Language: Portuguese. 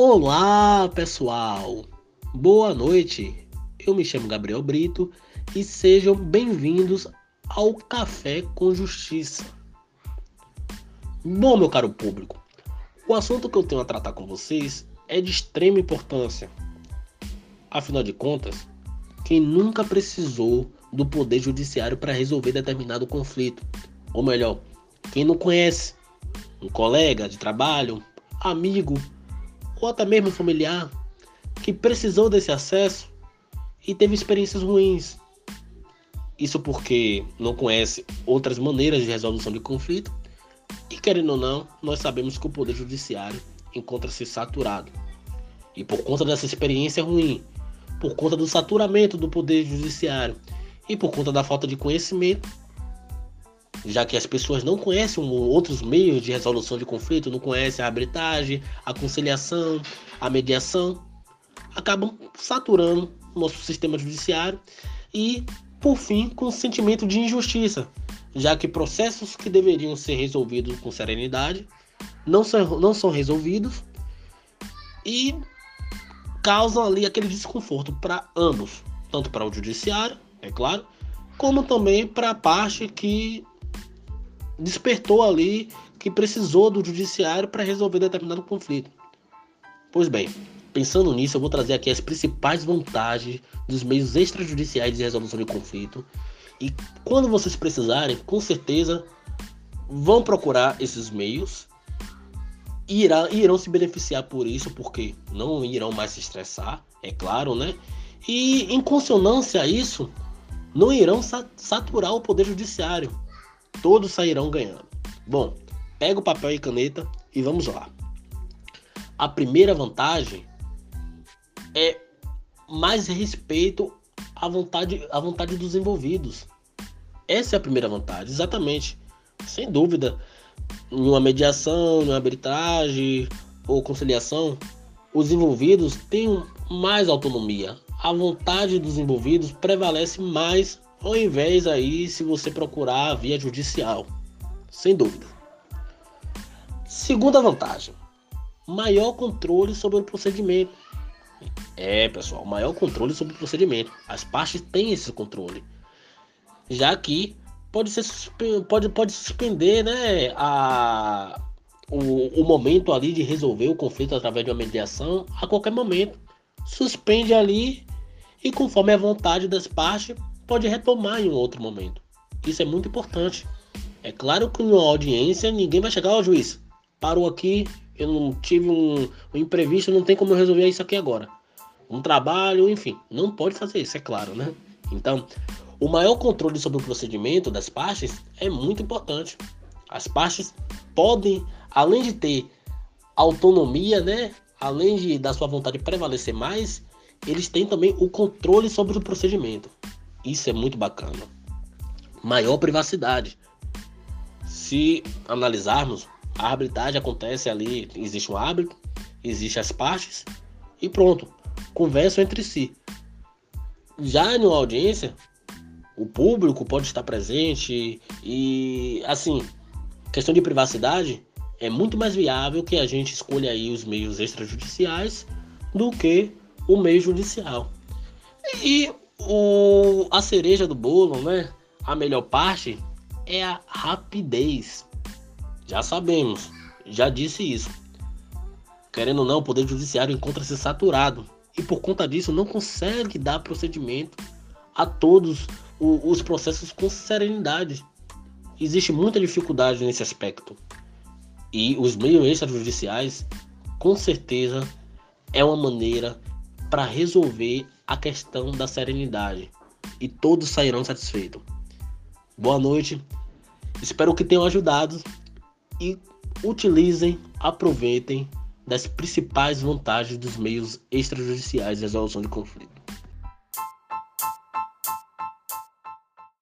Olá, pessoal! Boa noite! Eu me chamo Gabriel Brito e sejam bem-vindos ao Café com Justiça. Bom, meu caro público, o assunto que eu tenho a tratar com vocês é de extrema importância. Afinal de contas, quem nunca precisou do poder judiciário para resolver determinado conflito? Ou melhor, quem não conhece um colega de trabalho, amigo ou até mesmo familiar que precisou desse acesso e teve experiências ruins. Isso porque não conhece outras maneiras de resolução de conflito e, querendo ou não, nós sabemos que o Poder Judiciário encontra-se saturado. E por conta dessa experiência ruim, por conta do saturamento do Poder Judiciário e por conta da falta de conhecimento, já que as pessoas não conhecem outros meios de resolução de conflito, não conhecem a arbitragem, a conciliação, a mediação, acabam saturando o nosso sistema judiciário e, por fim, com o sentimento de injustiça, já que processos que deveriam ser resolvidos com serenidade não são, não são resolvidos e causam ali aquele desconforto para ambos, tanto para o judiciário, é claro, como também para a parte que despertou ali que precisou do judiciário para resolver determinado conflito. Pois bem, pensando nisso, eu vou trazer aqui as principais vantagens dos meios extrajudiciais de resolução de conflito. E quando vocês precisarem, com certeza vão procurar esses meios e irão, irão se beneficiar por isso, porque não irão mais se estressar, é claro, né? E em consonância a isso, não irão saturar o poder judiciário, todos sairão ganhando. Bom, pega o papel e caneta e vamos lá. A primeira vantagem é mais respeito à vontade, à vontade dos envolvidos. Essa é a primeira vantagem, exatamente. Sem dúvida, em uma mediação, em uma arbitragem ou conciliação, os envolvidos têm mais autonomia. A vontade dos envolvidos prevalece mais ao invés aí se você procurar via judicial, sem dúvida. Segunda vantagem, maior controle sobre o procedimento. É, pessoal, maior controle sobre o procedimento. As partes têm esse controle, já que pode ser pode, pode suspender, né, a o, o momento ali de resolver o conflito através de uma mediação a qualquer momento. Suspende ali e conforme a vontade das partes pode retomar em um outro momento. Isso é muito importante. É claro que em uma audiência ninguém vai chegar ao juiz. Parou aqui, eu não tive um, um imprevisto, não tem como eu resolver isso aqui agora. Um trabalho, enfim, não pode fazer isso, é claro, né? Então, o maior controle sobre o procedimento das partes é muito importante. As partes podem, além de ter autonomia, né? Além de da sua vontade prevalecer mais, eles têm também o controle sobre o procedimento. Isso é muito bacana. Maior privacidade. Se analisarmos, a arbitragem acontece ali, existe um árbitro, existe as partes e pronto, conversam entre si. Já em uma audiência, o público pode estar presente e assim, questão de privacidade é muito mais viável que a gente escolha aí os meios extrajudiciais do que o meio judicial. E o, a cereja do bolo, né? A melhor parte é a rapidez. Já sabemos, já disse isso. Querendo ou não, o Poder Judiciário encontra-se saturado e por conta disso não consegue dar procedimento a todos os processos com serenidade. Existe muita dificuldade nesse aspecto. E os meios extrajudiciais, com certeza, é uma maneira para resolver a questão da serenidade e todos sairão satisfeitos. Boa noite, espero que tenham ajudado e utilizem, aproveitem das principais vantagens dos meios extrajudiciais de resolução de conflito.